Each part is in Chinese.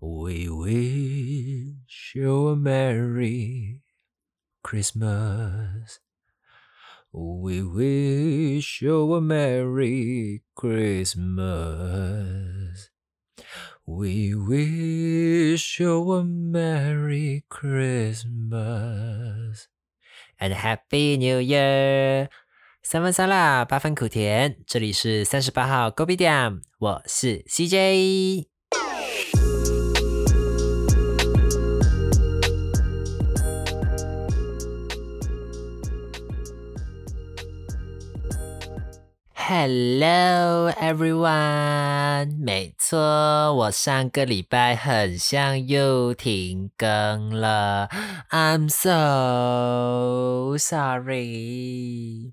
We wish you a Merry Christmas. We wish you a Merry Christmas. We wish you a Merry Christmas and Happy New Year. 三分酸辣，八分苦甜。这里是三十八号 Gobi 店，我是 CJ。 Hello everyone，没错，我上个礼拜很像又停更了，I'm so sorry。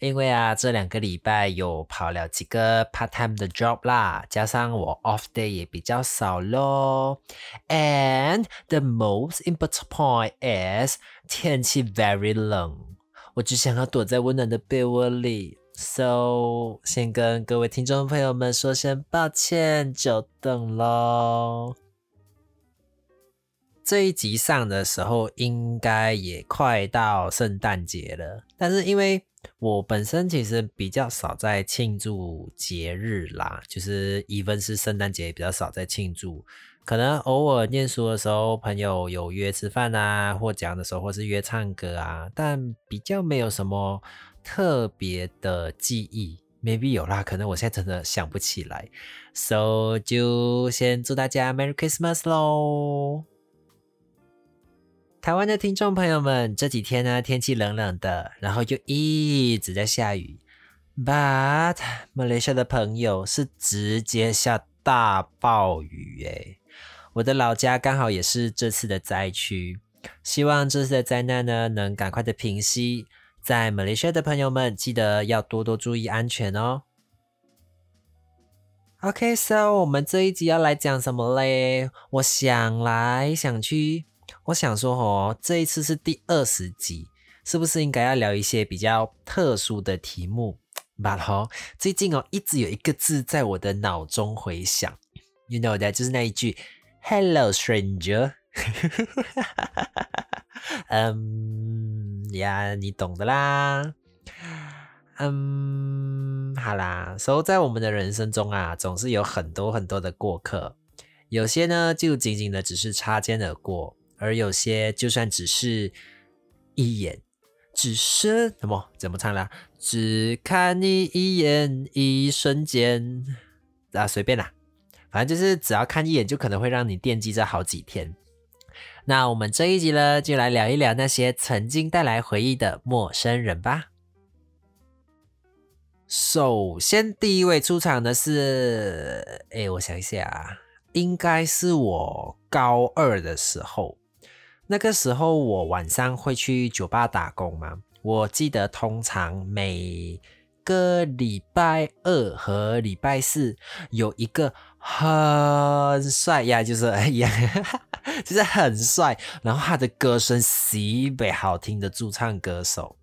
因为啊，这两个礼拜有跑了几个 part time 的 job 啦，加上我 off day 也比较少咯。And the most important point is 天气 very 冷，我只想要躲在温暖的被窝里。 So，先跟各位听众朋友们说声抱歉，久等喽。这一集上的时候，应该也快到圣诞节了。但是因为我本身其实比较少在庆祝节日啦，就是 even 是圣诞节比较少在庆祝。可能偶尔念书的时候，朋友有约吃饭啊，或讲的时候，或是约唱歌啊，但比较没有什么。特别的记忆，maybe 有啦，可能我现在真的想不起来，so 就先祝大家 Merry Christmas 喽！台湾的听众朋友们，这几天呢天气冷冷的，然后就一直在下雨，but 马来西亚的朋友是直接下大暴雨诶，我的老家刚好也是这次的灾区，希望这次的灾难呢能赶快的平息。在马来西亚的朋友们，记得要多多注意安全哦。OK，so 我们这一集要来讲什么嘞？我想来想去，我想说哦，这一次是第二十集，是不是应该要聊一些比较特殊的题目？But 哦，最近哦，一直有一个字在我的脑中回响，You know that，就是那一句 “Hello, stranger”。嗯呀，你懂的啦。嗯，好啦，所以在我们的人生中啊，总是有很多很多的过客，有些呢就仅仅的只是擦肩而过，而有些就算只是一眼，只是什么怎么唱啦？只看你一眼，一瞬间啊，随便啦，反正就是只要看一眼，就可能会让你惦记着好几天。那我们这一集呢，就来聊一聊那些曾经带来回忆的陌生人吧。首先，第一位出场的是，哎，我想一下啊，应该是我高二的时候。那个时候，我晚上会去酒吧打工嘛。我记得，通常每个礼拜二和礼拜四有一个。很帅呀，就是哎呀，就是很帅。然后他的歌声极北好听的驻唱歌手，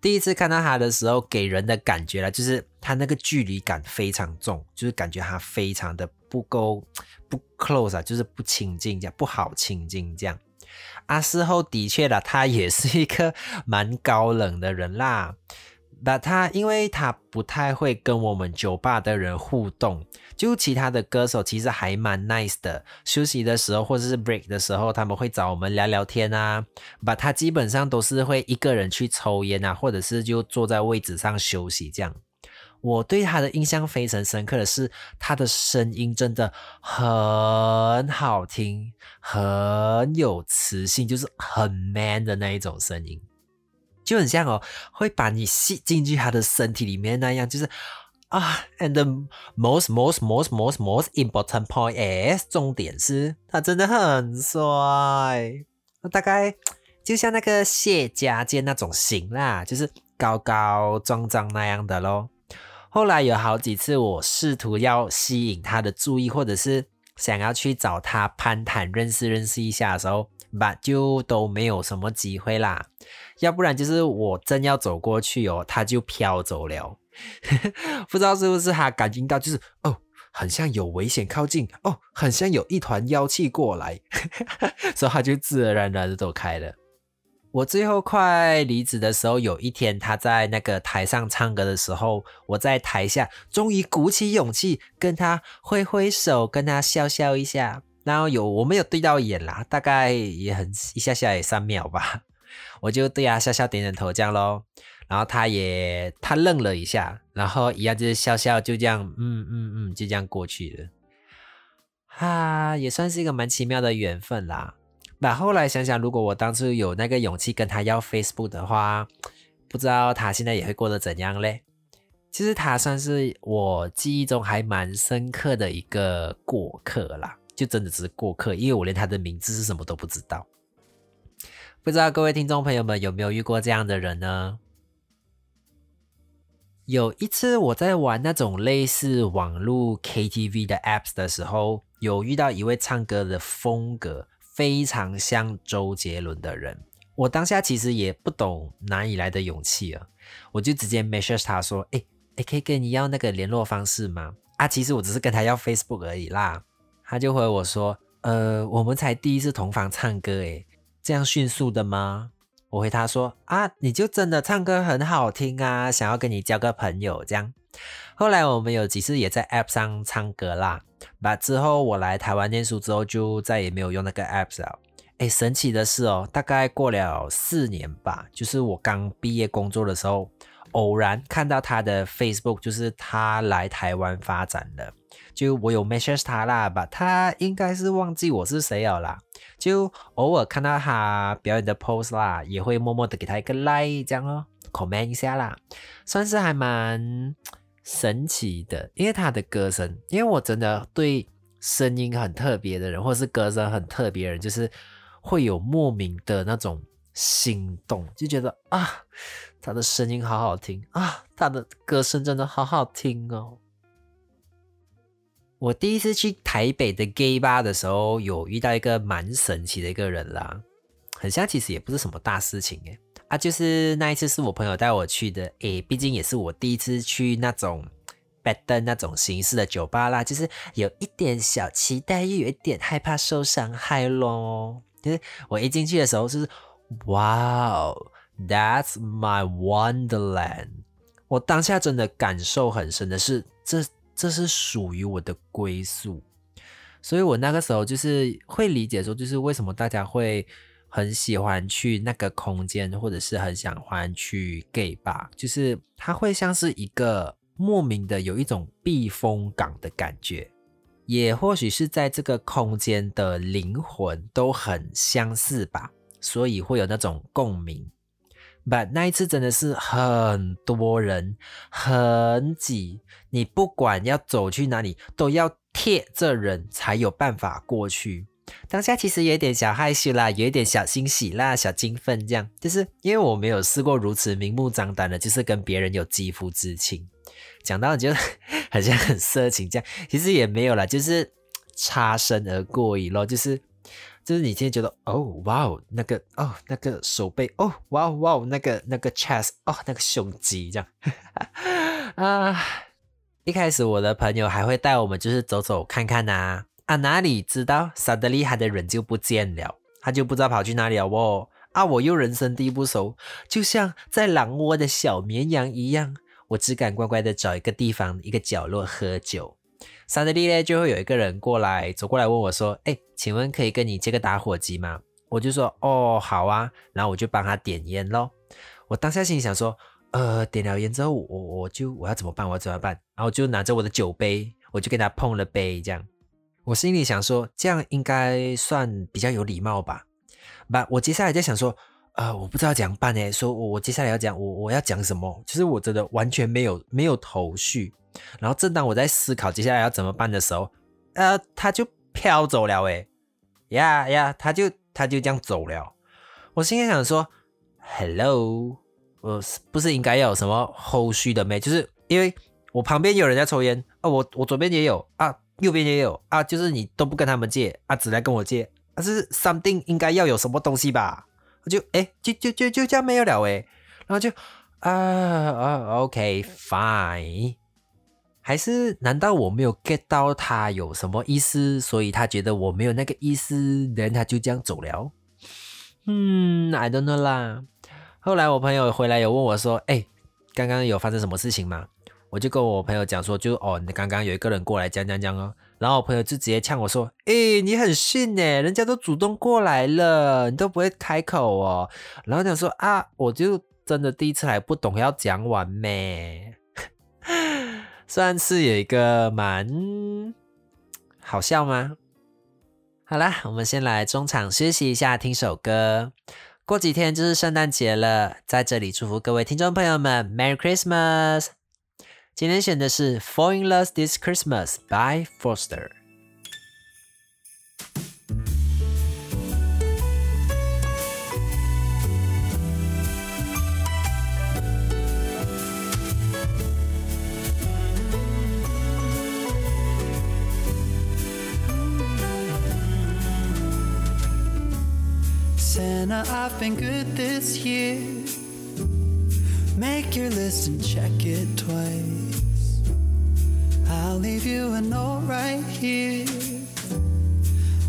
第一次看到他的时候，给人的感觉啦，就是他那个距离感非常重，就是感觉他非常的不够 不 close 啊，就是不亲近这样，不好亲近这样。啊，事后的确啦，他也是一个蛮高冷的人啦。那他，因为他不太会跟我们酒吧的人互动，就其他的歌手其实还蛮 nice 的。休息的时候或者是 break 的时候，他们会找我们聊聊天啊。把他基本上都是会一个人去抽烟啊，或者是就坐在位置上休息这样。我对他的印象非常深刻的是，他的声音真的很好听，很有磁性，就是很 man 的那一种声音。就很像哦，会把你吸进去他的身体里面那样，就是啊，and the most most most most most important point is，重点是他真的很帅，大概就像那个谢家健那种型啦，就是高高壮壮那样的咯。后来有好几次我试图要吸引他的注意，或者是想要去找他攀谈认识认识一下的时候。吧，就都没有什么机会啦。要不然就是我正要走过去哦，他就飘走了。不知道是不是他感觉到，就是哦，很像有危险靠近哦，很像有一团妖气过来，所以他就自然而然的走开了。我最后快离职的时候，有一天他在那个台上唱歌的时候，我在台下终于鼓起勇气跟他挥挥手，跟他笑笑一下。然后有我没有对到眼啦，大概也很一下下也三秒吧，我就对他笑笑点点头这样咯。然后他也他愣了一下，然后一样就是笑笑，就这样，嗯嗯嗯，就这样过去了。哈，也算是一个蛮奇妙的缘分啦。那后来想想，如果我当初有那个勇气跟他要 Facebook 的话，不知道他现在也会过得怎样嘞？其实他算是我记忆中还蛮深刻的一个过客啦，就真的只是过客，因为我连他的名字是什么都不知道。不知道各位听众朋友们有没有遇过这样的人呢？有一次我在玩那种类似网络 KTV 的 apps 的时候，有遇到一位唱歌的风格。非常像周杰伦的人，我当下其实也不懂哪里来的勇气啊，我就直接 message 他说：“哎哎，可以跟你要那个联络方式吗？”啊，其实我只是跟他要 Facebook 而已啦。他就回我说：“呃，我们才第一次同房唱歌，诶，这样迅速的吗？”我回他说：“啊，你就真的唱歌很好听啊，想要跟你交个朋友这样。”后来我们有几次也在 App 上唱歌啦。把之后我来台湾念书之后，就再也没有用那个 App 了。哎，神奇的是哦，大概过了四年吧，就是我刚毕业工作的时候，偶然看到他的 Facebook，就是他来台湾发展了。就我有 message 他啦，把，他应该是忘记我是谁了啦。就偶尔看到他表演的 pose 啦，也会默默的给他一个 like 这样哦，comment 一下啦，算是还蛮。神奇的，因为他的歌声，因为我真的对声音很特别的人，或是歌声很特别的人，就是会有莫名的那种心动，就觉得啊，他的声音好好听啊，他的歌声真的好好听哦。我第一次去台北的 gay 吧的时候，有遇到一个蛮神奇的一个人啦，很像，其实也不是什么大事情诶。啊，就是那一次是我朋友带我去的，诶，毕竟也是我第一次去那种拜登那种形式的酒吧啦，就是有一点小期待，又有一点害怕受伤害咯。就是我一进去的时候，就是哇哦，That's my wonderland！我当下真的感受很深的是，这这是属于我的归宿，所以我那个时候就是会理解说，就是为什么大家会。很喜欢去那个空间，或者是很喜欢去 gay 吧，就是它会像是一个莫名的有一种避风港的感觉，也或许是在这个空间的灵魂都很相似吧，所以会有那种共鸣。But 那一次真的是很多人，很挤，你不管要走去哪里，都要贴着人才有办法过去。当下其实有点小害羞啦，有一点小欣喜啦，小兴奋这样，就是因为我没有试过如此明目张胆的，就是跟别人有肌肤之亲。讲到就 好像很色情这样，其实也没有啦，就是擦身而过已咯，就是就是你今天觉得哦哇哦那个哦那个手背哦哇哦哇哦那个那个 chest 哦那个胸肌这样 啊，一开始我的朋友还会带我们就是走走看看呐。啊，哪里知道萨德利他的人就不见了，他就不知道跑去哪里了哦。啊，我又人生地不熟，就像在狼窝的小绵羊一样，我只敢乖乖的找一个地方，一个角落喝酒。萨德利呢，就会有一个人过来，走过来问我说：“哎，请问可以跟你借个打火机吗？”我就说：“哦，好啊。”然后我就帮他点烟咯。我当下心里想说：“呃，点了烟之后，我我就我要怎么办？我要怎么办？”然后就拿着我的酒杯，我就跟他碰了杯，这样。我心里想说，这样应该算比较有礼貌吧？不，我接下来在想说，呃，我不知道怎样办呢。说我我接下来要讲，我我要讲什么？其实我真的完全没有没有头绪。然后正当我在思考接下来要怎么办的时候，呃，他就飘走了，诶，呀呀，他就他就这样走了。我心里想说，Hello，我不是应该要有什么后续的没？就是因为我旁边有人在抽烟啊，我我左边也有啊。右边也有啊，就是你都不跟他们借啊，只来跟我借，但是 something 应该要有什么东西吧？就哎，就就就就这样没有了哎，然后就啊啊，OK fine，还是难道我没有 get 到他有什么意思，所以他觉得我没有那个意思，然后他就这样走了？嗯，I don't know 啦。后来我朋友回来有问我说：“哎，刚刚有发生什么事情吗？”我就跟我朋友讲说：“就哦，你刚刚有一个人过来讲讲讲哦。”然后我朋友就直接呛我说：“哎，你很逊呢，人家都主动过来了，你都不会开口哦。”然后讲说：“啊，我就真的第一次来，不懂要讲完咩。” 算是有一个蛮好笑吗？好啦，我们先来中场休息一下，听首歌。过几天就是圣诞节了，在这里祝福各位听众朋友们 Merry Christmas。今天选的是《Fall in Love This Christmas》by Foster。I've been good this year. Make your list and check it twice. I'll leave you a note right here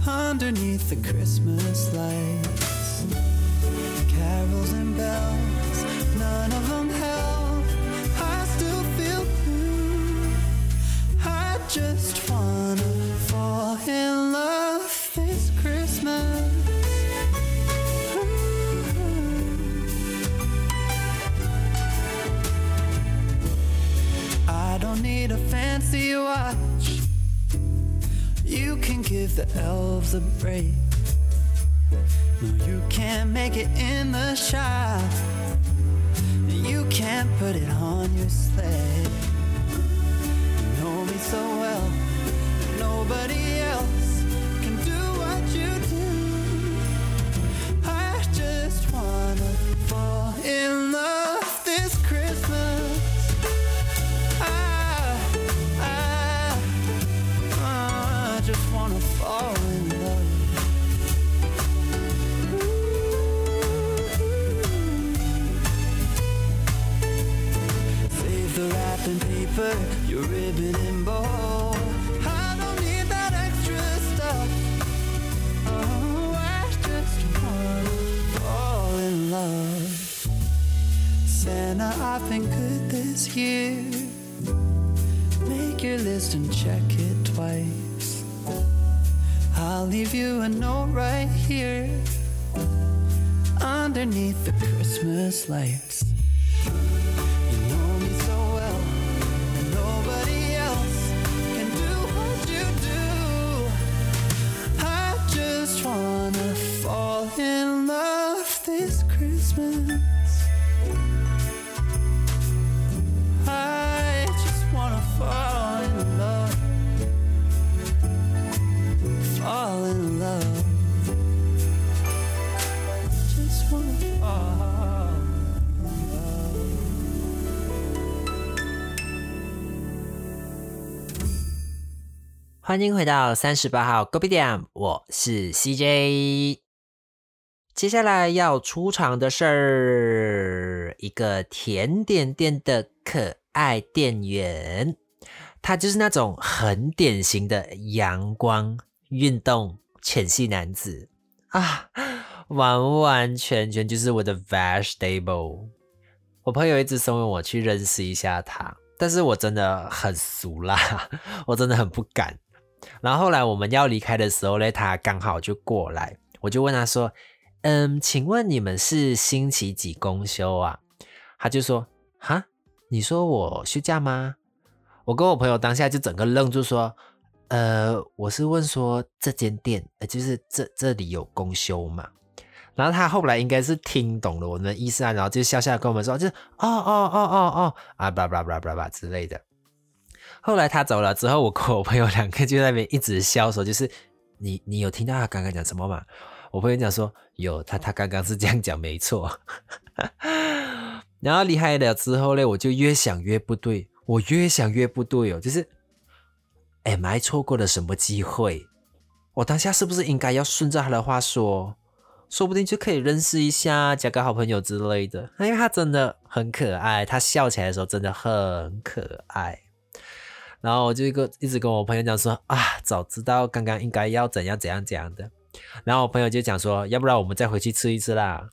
underneath the Christmas lights. Carols and bells, none of them help. I still feel blue. I just wanna fall in fancy watch. You can give the elves a break. No, you can't make it in the shop. You can't put it on your sleigh. You know me so take your list and check it twice. I'll leave you a note right here underneath the Christmas lights. wanna fall in love this Christmas. 欢迎回到三十八号 g o b i d a m，我是 CJ。接下来要出场的是一个甜点店的可爱店员，他就是那种很典型的阳光运动浅系男子啊，完完全全就是我的 vegetable。我朋友一直怂恿我去认识一下他，但是我真的很俗啦，我真的很不敢。然后后来我们要离开的时候呢，他刚好就过来，我就问他说：“嗯，请问你们是星期几公休啊？”他就说：“哈，你说我休假吗？”我跟我朋友当下就整个愣住，说：“呃，我是问说这间店，呃，就是这这里有公休嘛？”然后他后来应该是听懂了我们的意思啊，然后就笑笑跟我们说：“就哦哦哦哦哦啊，巴拉巴拉巴拉巴拉之类的。”后来他走了之后，我跟 我朋友两个就在那边一直笑，说就是你你有听到他刚刚讲什么吗？我朋友讲说有，他他刚刚是这样讲，没错。然后离开了之后呢，我就越想越不对，我越想越不对哦，就是哎，买错过了什么机会？我当下是不是应该要顺着他的话说，说不定就可以认识一下，交个好朋友之类的？因为他真的很可爱，他笑起来的时候真的很可爱。然后我就一个一直跟我朋友讲说啊，早知道刚刚应该要怎样怎样怎样的。然后我朋友就讲说，要不然我们再回去吃一次啦。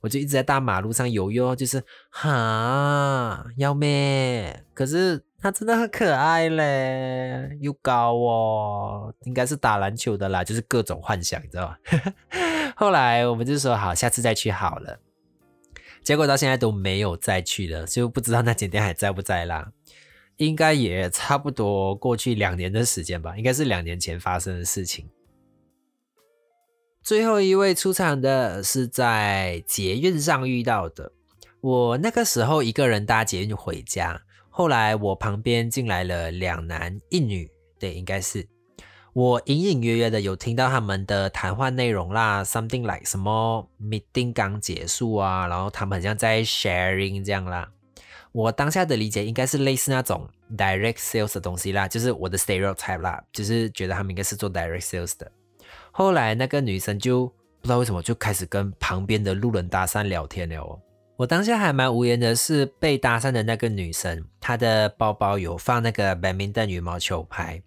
我就一直在大马路上游游，就是哈要咩？可是它真的很可爱嘞，又高哦，应该是打篮球的啦，就是各种幻想，你知道吗？后来我们就说好，下次再去好了。结果到现在都没有再去了，就不知道那间店还在不在啦。应该也差不多过去两年的时间吧，应该是两年前发生的事情。最后一位出场的是在捷运上遇到的。我那个时候一个人搭捷运回家，后来我旁边进来了两男一女，对，应该是我隐隐约约的有听到他们的谈话内容啦，something like 什么 meeting 刚结束啊，然后他们好像在 sharing 这样啦。我当下的理解应该是类似那种 direct sales 的东西啦，就是我的 stereotype 啦，就是觉得他们应该是做 direct sales 的。后来那个女生就不知道为什么就开始跟旁边的路人搭讪聊天了。我当下还蛮无言的是，被搭讪的那个女生，她的包包有放那个 badminton 羽毛球拍。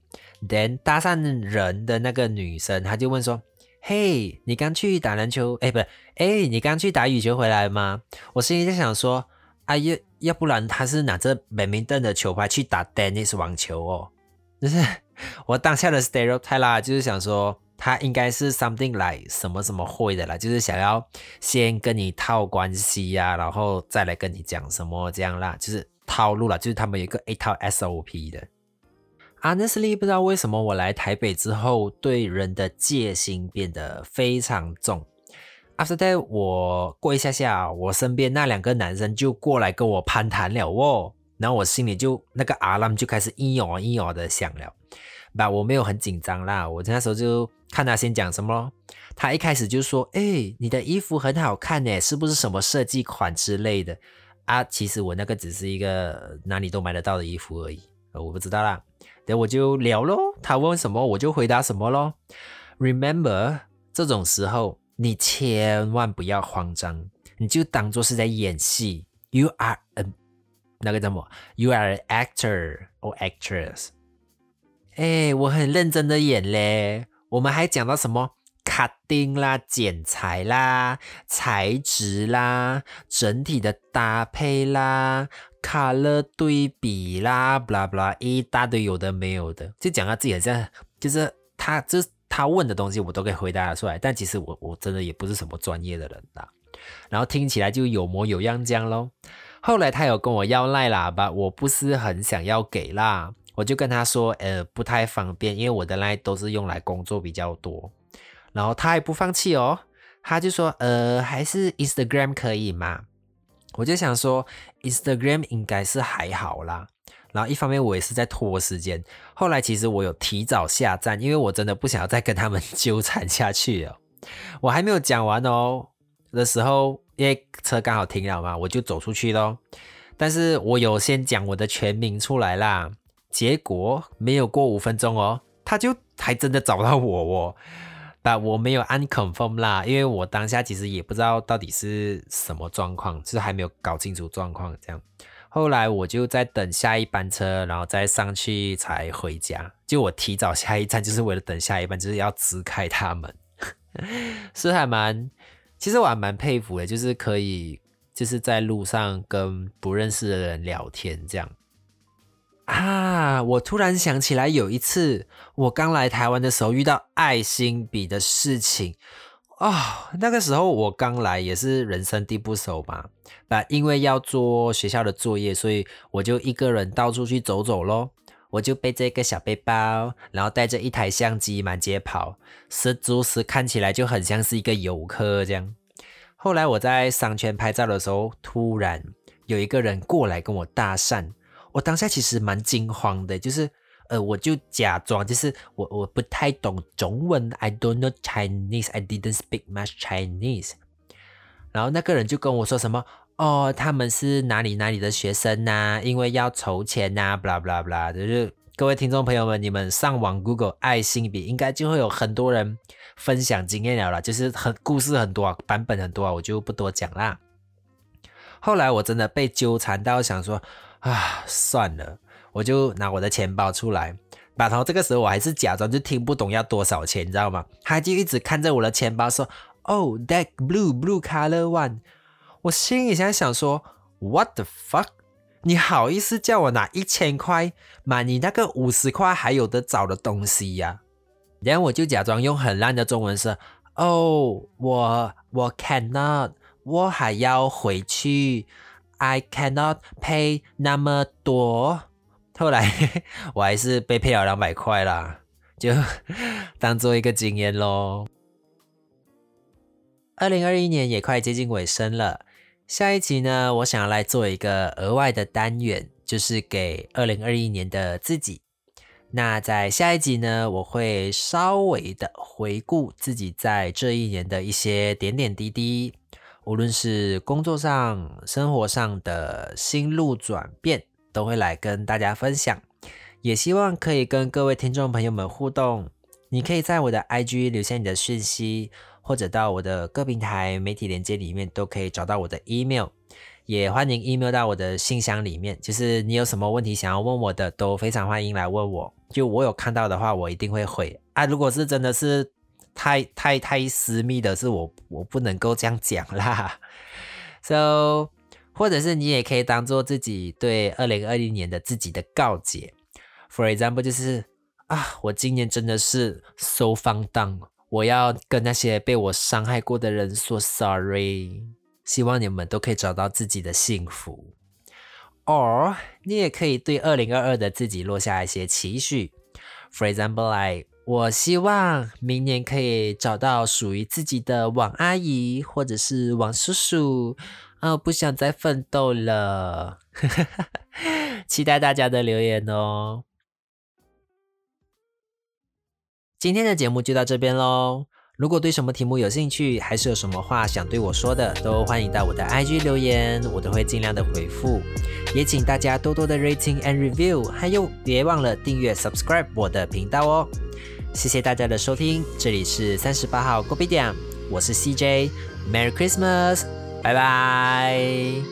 then 搭讪人的那个女生，她就问说：“嘿，你刚去打篮球？哎，不是，哎，你刚去打羽球回来吗？”我心里在想说：“啊，要要不然他是拿着 badminton 的球拍去打 Dennis 网球哦。”就是 我当下的 stereotype 啦，就是想说。他应该是 something like 什么什么会的啦，就是想要先跟你套关系呀，然后再来跟你讲什么这样啦，就是套路啦，就是他们有一个一套 SOP 的。Honestly，不知道为什么我来台北之后，对人的戒心变得非常重。After 在我过一下下，我身边那两个男生就过来跟我攀谈了哦，然后我心里就那个阿浪就开始一哦一哦的响了。吧，我没有很紧张啦，我那时候就看他先讲什么。他一开始就说：“哎，你的衣服很好看呢，是不是什么设计款之类的？”啊，其实我那个只是一个哪里都买得到的衣服而已，我不知道啦。等我就聊咯，他问什么我就回答什么咯。Remember，这种时候你千万不要慌张，你就当做是在演戏。You are a 那个叫什么？You are an actor or actress。哎，我很认真的演嘞。我们还讲到什么卡丁啦、剪裁啦、材质啦、整体的搭配啦、color 对比啦，blah blah 一大堆有的没有的，就讲到自己好像就是他，就是他问的东西我都可以回答得出来。但其实我我真的也不是什么专业的人啦。然后听起来就有模有样这样咯。后来他有跟我要赖喇叭，我不是很想要给啦。我就跟他说，呃，不太方便，因为我的赖都是用来工作比较多。然后他还不放弃哦，他就说，呃，还是 Instagram 可以吗？我就想说，Instagram 应该是还好啦。然后一方面我也是在拖时间。后来其实我有提早下站，因为我真的不想要再跟他们 纠缠下去了。我还没有讲完哦的时候，因为车刚好停了嘛，我就走出去咯。但是我有先讲我的全名出来啦。结果没有过五分钟哦，他就还真的找到我哦，但我没有按 confirm 啦，因为我当下其实也不知道到底是什么状况，就是还没有搞清楚状况这样。后来我就在等下一班车，然后再上去才回家。就我提早下一站，就是为了等下一班，就是要支开他们，是还蛮，其实我还蛮佩服的，就是可以就是在路上跟不认识的人聊天这样。啊！我突然想起来，有一次我刚来台湾的时候遇到爱心笔的事情哦。那个时候我刚来，也是人生地不熟嘛，那，因为要做学校的作业，所以我就一个人到处去走走咯。我就背着一个小背包，然后带着一台相机满街跑，十足十看起来就很像是一个游客这样。后来我在商圈拍照的时候，突然有一个人过来跟我搭讪。我当下其实蛮惊慌的，就是，呃，我就假装就是我我不太懂中文，I don't know Chinese，I didn't speak much Chinese。然后那个人就跟我说什么，哦，他们是哪里哪里的学生呐，因为要筹钱呐，blah blah blah，就是各位听众朋友们，你们上网 Google 爱心笔，应该就会有很多人分享经验了啦，就是很故事很多啊，版本很多啊，我就不多讲啦。后来我真的被纠缠到想说。啊，算了，我就拿我的钱包出来，然后这个时候我还是假装就听不懂要多少钱，你知道吗？他就一直看着我的钱包说：“Oh, that blue blue color one。”我心里在想说：“What the fuck？” 你好意思叫我拿一千块买你那个五十块还有的找的东西呀、然后我就假装用很烂的中文说：“哦，我我 cannot，我还要回去，I cannot pay 那么多。”后来 我还是被赔了两百块啦，就 当做一个经验咯。二零二一年也快接近尾声了，下一集呢，我想要来做一个额外的单元，就是给二零二一年的自己。那在下一集呢，我会稍微的回顾自己在这一年的一些点点滴滴，无论是工作上、生活上的心路转变，都会来跟大家分享。也希望可以跟各位听众朋友们互动。你可以在我的 IG 留下你的讯息，或者到我的各平台媒体连接里面都可以找到我的 email。也欢迎 email 到我的信箱里面，就是你有什么问题想要问我的，都非常欢迎来问我。就我有看到的话，我一定会回啊。如果是真的是太太太私密的，是我我不能够这样讲啦。So，或者是你也可以当做自己对二零二零年的自己的告解。For example，就是啊，我今年真的是 so 放荡，我要跟那些被我伤害过的人说 sorry。希望你们都可以找到自己的幸福。or 你也可以对二零二二的自己落下一些期许。For example, like 我希望明年可以找到属于自己的王阿姨或者是王叔叔。啊，不想再奋斗了。期待大家的留言哦。今天的节目就到这边喽。如果对什么题目有兴趣，还是有什么话想对我说的，都欢迎到我的 IG 留言，我都会尽量的回复。也请大家多多的 rating and review，还有别忘了订阅 subscribe 我的频道哦。谢谢大家的收听，这里是三十八号 g o b i 点，我是 CJ，Merry Christmas，拜拜。